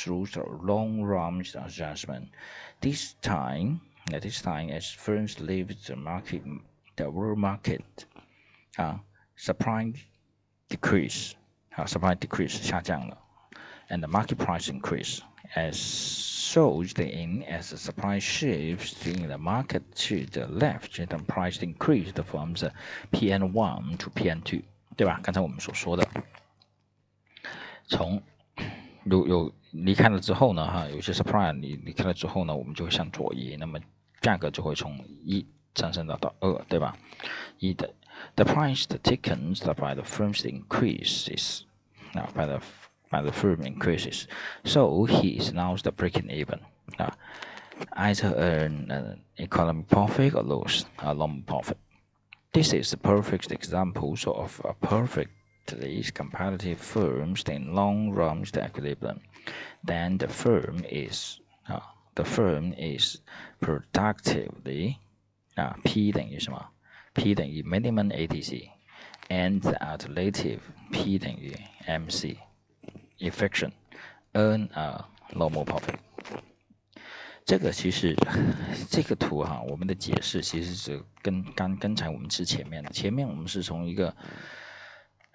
through the long run adjustment. This time, at this time, as firms leave the market, the world market, uh, supply decrease, uh, supply decrease 下降了，and the market price increase as shows the in as the supply shifts in the market to the left, the price increased from the PN1 to PN2，对吧？刚才我们所说的，从 有有离开了之后呢，哈，有些 supply 离离开了之后呢，我们就会向左移，那么价格就会从一上升到到二，对吧？一的 the price taken by the firms increases，啊，by the by the firm increases, so he is now the breaking even. Uh, either earn an economic profit or lose a long profit. This is a perfect example of a perfectly competitive firms in long run equilibrium. Then the firm is uh, the firm is productively 啊 P 等于什么？P 等于 minimum ATC and the alternative P 等于 MC。Efficient, earn a normal profit。这个其实这个图哈，我们的解释其实是跟刚刚才我们是前面的，前面我们是从一个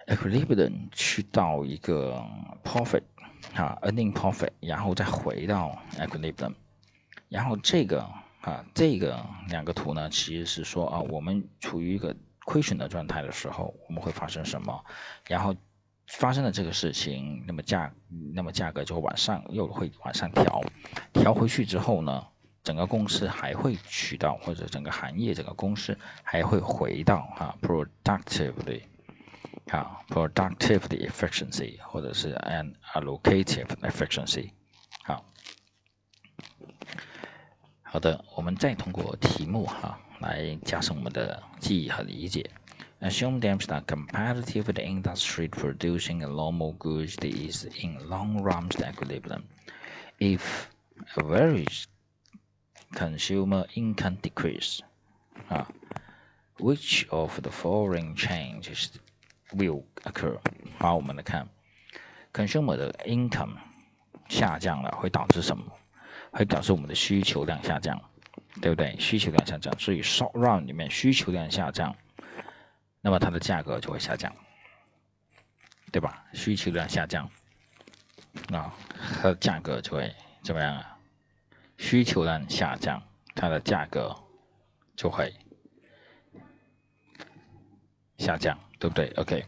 equilibrium 去到一个 profit 啊 earning profit，然后再回到 equilibrium，然后这个啊这个两个图呢，其实是说啊我们处于一个亏损的状态的时候，我们会发生什么，然后。发生了这个事情，那么价，那么价格就会往上，又会往上调，调回去之后呢，整个公司还会取到，或者整个行业整个公司还会回到哈，productively，啊，productively efficiency，或者是 an allocative efficiency，好，好的，我们再通过题目哈来加深我们的记忆和理解。Assume that the competitive industry producing normal goods is in long run equilibrium. If average consumer income decrease, uh, which of the following changes will occur？好，我们来看，consumer 的 income 下降了，会导致什么？会导致我们的需求量下降，对不对？需求量下降，所以 short run 里面需求量下降。那么它的价格就会下降，对吧？需求量下降，那它的价格就会怎么样啊？需求量下降，它的价格就会下降，对不对？OK，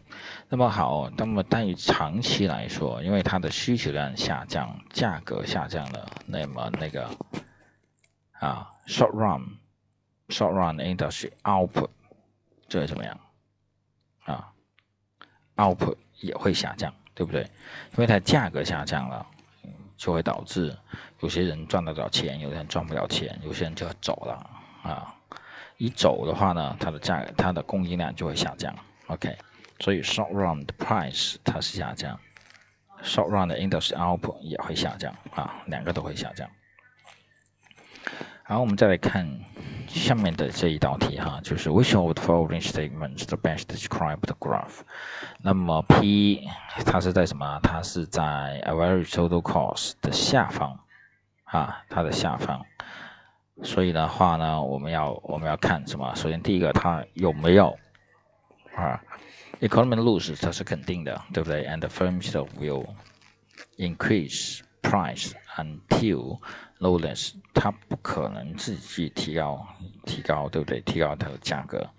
那么好，那么但于长期来说，因为它的需求量下降，价格下降了，那么那个啊，short run，short run industry output 这会怎么样？啊，output 也会下降，对不对？因为它价格下降了，就会导致有些人赚得了钱，有些人赚不了钱，有些人就要走了啊。一走的话呢，它的价，它的供应量就会下降。OK，所以 short run 的 price 它是下降，short run 的 industry output 也会下降啊，两个都会下降。好，我们再来看下面的这一道题哈，就是 Which of the following statements the best describe the graph？那么 P 它是在什么？它是在 average total cost 的下方啊，它的下方。所以的话呢，我们要我们要看什么？首先第一个，它有没有啊？Economy lose 它是肯定的，对不对？And the firms will increase price until lowest，它不可能自己提高，提高，对不对？提高它的价格。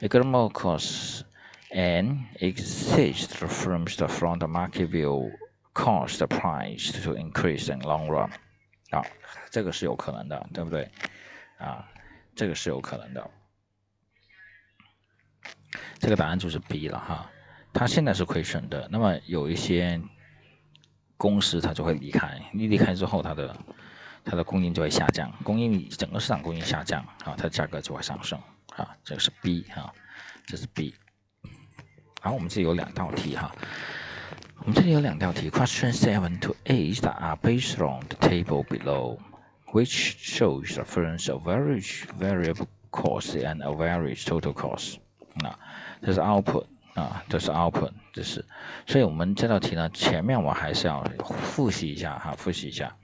Economic costs and exist from the from the market will cause the price to increase in long run。啊，这个是有可能的，对不对？啊，这个是有可能的。 这个答案就是 B 了哈。它现在是亏损的，那么有一些公司它就会离开，你离开之后，它的它的供应就会下降，供应整个市场供应下降啊，它的价格就会上升啊，这个是 B 哈，这是 B。好，我们这里有两道题哈，我们这里有两道题，Question seven to eight are based on the table below, which shows the difference average variable cost and average total cost。那这是 output 啊，这是 output，这是，所以我们这道题呢，前面我还是要复习一下哈，复习一下。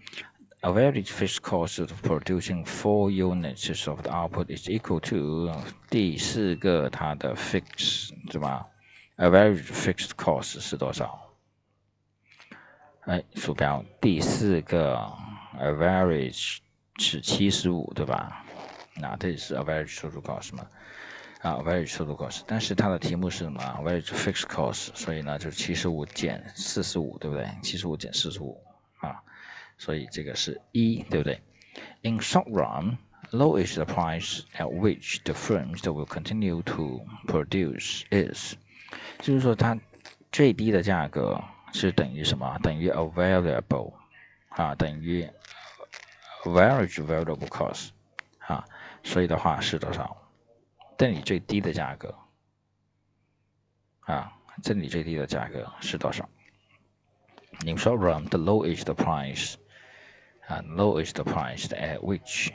Average fixed cost of producing four units of the output is equal to 第四个它的 fixed 对吧？Average fixed cost 是多少？哎，鼠标第四个 average 是七十五对吧？那这是 average total cost 嘛？啊 v e r a g e total cost，但是它的题目是什么 v e r a g e fixed cost，所以呢就是七十五减四十五，对不对？七十五减四十五啊，所以这个是一，对不对？In short run, low is the price at which the firms that will continue to produce is，就是说它最低的价格是等于什么？等于 available，啊，等于 average available cost，啊，所以的话是多少？这里最低的价格啊，这里最低的价格是多少？In short run, the low is the price, 啊 low is the price at which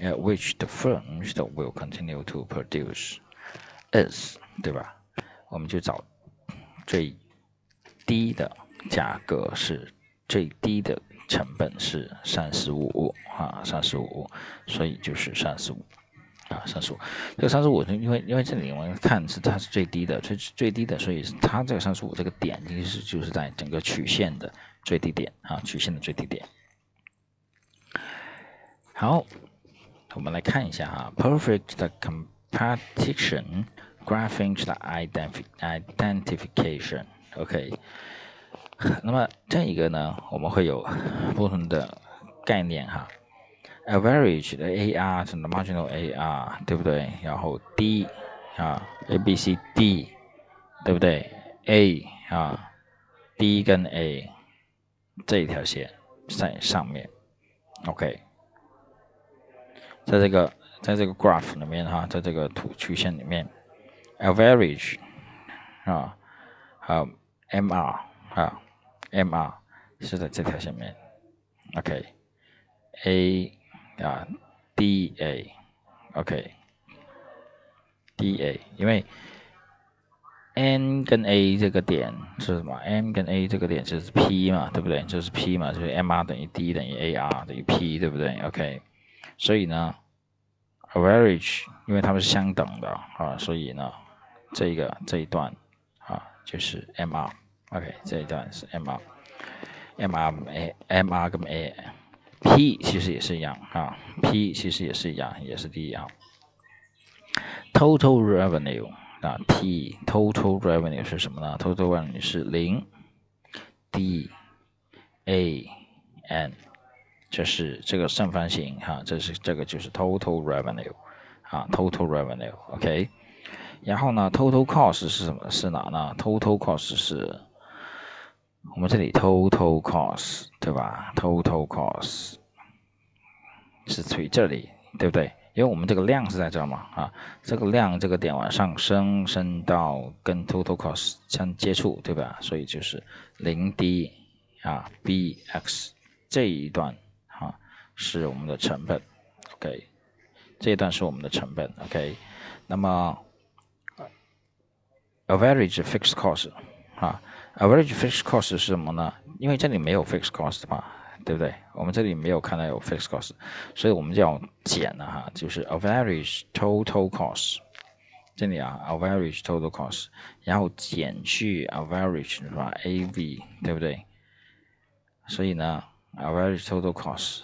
at which the firms will continue to produce is，对吧？我们就找最低的价格是最低的成本是三十五啊，三十五，所以就是三十五。啊，三十五，这个三十五，因为因为这里我们看是它是最低的，最最低的，所以它这个三十五这个点其实就是在整个曲线的最低点啊，曲线的最低点。好，我们来看一下哈，perfect competition graphing 的 identification，OK，那么这一个呢，我们会有不同的概念哈。Average 的 AR 是 marginal AR，对不对？然后 D 啊，A B C D，对不对？A 啊，D 跟 A 这一条线在上面，OK，在这个在这个 graph 里面哈，在这个图曲线里面，average 啊，好 MR 啊，MR 是在这条线面，OK，A。啊，D A，OK，D A，因为 N 跟 A 这个点是什么？N 跟 A 这个点就是 P 嘛，对不对？就是 P 嘛，就是 M R 等于 D 等于 A R 等于 P，对不对？OK，所以呢，average 因为它们是相等的啊，所以呢，这个这一段啊就是 M R，OK，这一段是 M R，M R A，M R 跟 A。P 其实也是一样啊，P 其实也是一样，也是第一啊。Total revenue 啊，T total revenue 是什么呢？Total revenue 是零，D A N，这是这个正方形哈，这是这个就是 total revenue 啊，total revenue，OK。然后呢，total cost 是什么？是哪呢？Total cost 是。我们这里 total cost 对吧？total cost 是处于这里，对不对？因为我们这个量是在这嘛，啊，这个量这个点往上升，升到跟 total cost 相接触，对吧？所以就是零 d 啊，bx 这一段啊是我们的成本，OK，这一段是我们的成本，OK。那么 average fixed cost 啊。Average fixed cost 是什么呢？因为这里没有 fixed cost 嘛，对不对？我们这里没有看到有 fixed cost，所以我们就要减了哈，就是 average total cost，这里啊，average total cost，然后减去 average 是吧？AV 对不对？所以呢，average total cost，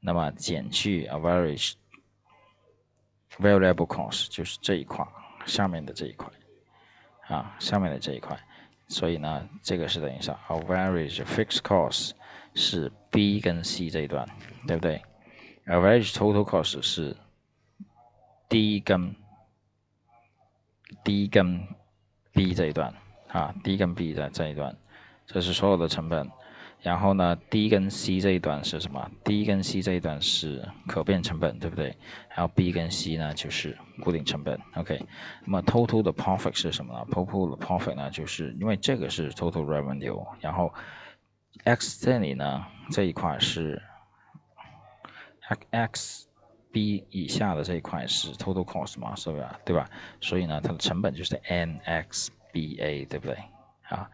那么减去 average variable cost 就是这一块，下面的这一块，啊，下面的这一块。所以呢，这个是等于啥？Average fixed cost 是 B 跟 C 这一段，对不对？Average total cost 是 D 跟 D 跟 B 这一段啊，D 跟 B 在这一段，这是所有的成本。然后呢，D 跟 C 这一段是什么？D 跟 C 这一段是可变成本，对不对？然后 B 跟 C 呢就是固定成本。OK，那么 total 的 profit 是什么呢？total 的 profit 呢，就是因为这个是 total revenue，然后 X 这里呢这一块是 X B 以下的这一块是 total cost 嘛，是不是？对吧？所以呢，它的成本就是 NXBA，对不对？啊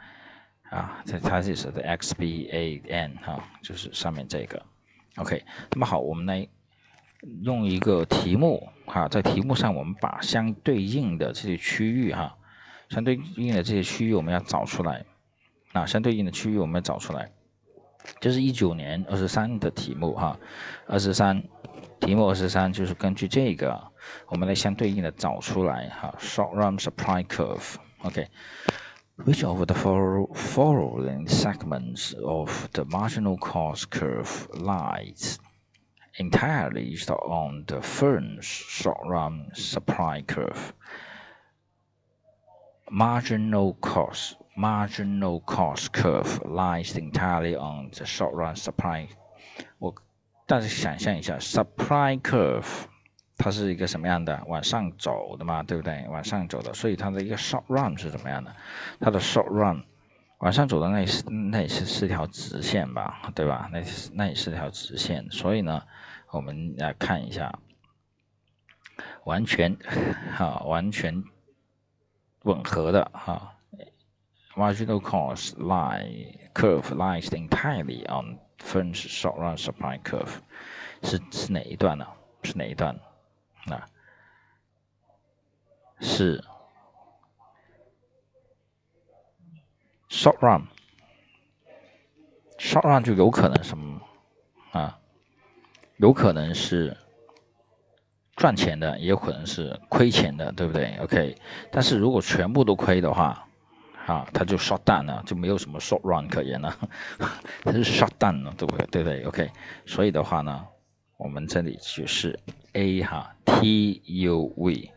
啊，这它这是的 XBAN 哈，就是上面这个。OK，那么好，我们来用一个题目哈，在题目上我们把相对应的这些区域哈，相对应的这些区域我们要找出来。啊，相对应的区域我们要找出来。这是一九年二十三的题目哈，二十三题目二十三就是根据这个，我们来相对应的找出来哈。Short run supply curve，OK，which of the following segments of the marginal cost curve lies entirely on the firm's short run supply curve? Marginal cost marginal cost curve lies entirely on the short run supply。我大家想象一下，supply curve 它是一个什么样的？往上走的嘛，对不对？往上走的，所以它的一个 short run 是怎么样的？它的 short run 往上走的那是那也是是条直线吧，对吧？那那也是条直线，所以呢，我们来看一下，完全哈，完全吻合的哈。marginal cost line curve lies entirely on firm's short run supply curve，是是哪一段呢？是哪一段？啊，是 short run。short run 就有可能什么啊？有可能是赚钱的，也有可能是亏钱的，对不对？OK，但是如果全部都亏的话，啊，它就 short down 了，就没有什么 short run 可言了，它是 short down 了，对不对？对不对？OK，所以的话呢，我们这里就是 A 哈，T U V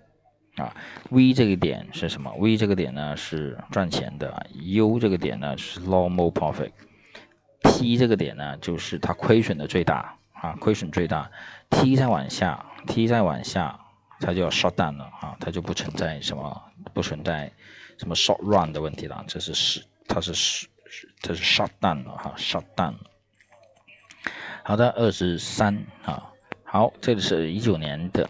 啊，V 这个点是什么？V 这个点呢是赚钱的，U 这个点呢是 normal profit，T 这个点呢就是它亏损的最大啊，亏损最大，T 再往下，T 再往下，它就要 shut down 了啊，它就不存在什么，不存在。什么 short run 的问题了？这是是，它是是，它是 shut down 了哈，shut down。好的，二十三啊，好，这里是一九年的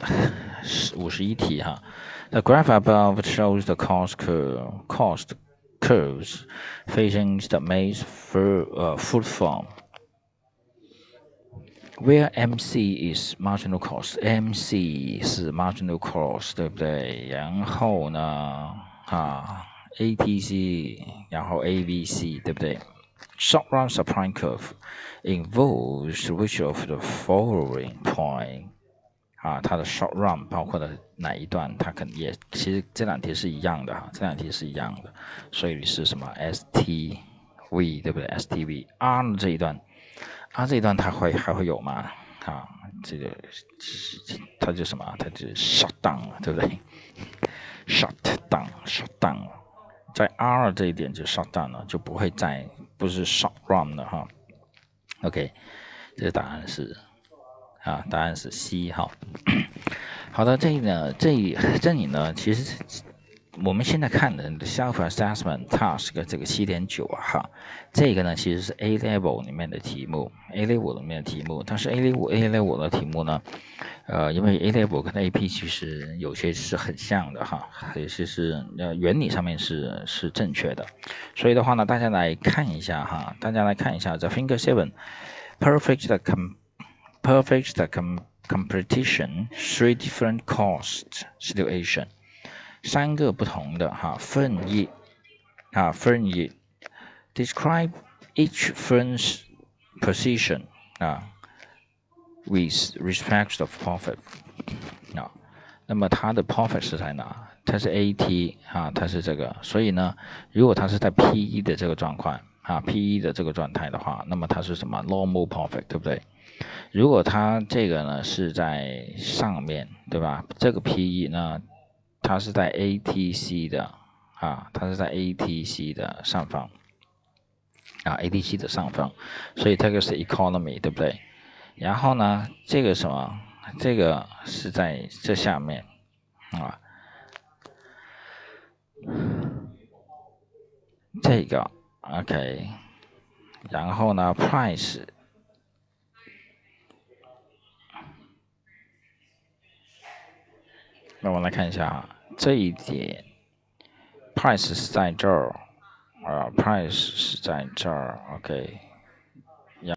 五十一题哈。The graph above shows the cost curve, cost curves facing the maze for uh, food farm. Where MC is marginal cost，MC 是 marginal cost，对不对？然后呢？啊，ATC，然后 AVC，对不对 ？Short run supply curve involves which of the following point？啊，它的 short run 包括的哪一段？它肯定也其实这两题是一样的哈，这两题是一样的，所以是什么 STV 对不对？STV，R 这一段，R 这一段它会还会有吗？啊，这个它就什么？它就 shut down 了，对不对？shut down，shut down，在 R 这一点就 shut down 了，就不会再不是少 run 的哈。OK，这个答案是啊，答案是 C 哈。好的，这里呢，这里这里呢，其实。我们现在看的 self assessment task 这个七点九啊哈，这个呢其实是 A level 里面的题目，A level 里面的题目，但是 A level A level 的题目呢，呃，因为 A level 跟 AP 其实有些是很像的哈，有些是呃原理上面是是正确的，所以的话呢，大家来看一下哈，大家来看一下 The Finger Seven Perfect com Perfect com competition Three different cost situation。三个不同的哈分页啊分页，describe each firm's position 啊，with respect of profit 啊，那么它的 profit 是在哪？它是 AT 啊，它是这个，所以呢，如果它是在 PE 的这个状况啊，PE 的这个状态的话，那么它是什么 normal profit 对不对？如果它这个呢是在上面对吧？这个 PE 呢？它是在 ATC 的啊，它是在 ATC 的上方啊，ATC 的上方，所以这个是 economy 对不对？然后呢，这个什么？这个是在这下面啊，这个 OK，然后呢，price。那我们来看一下啊，这一点，price 是在这儿，啊，price 是在这儿，OK。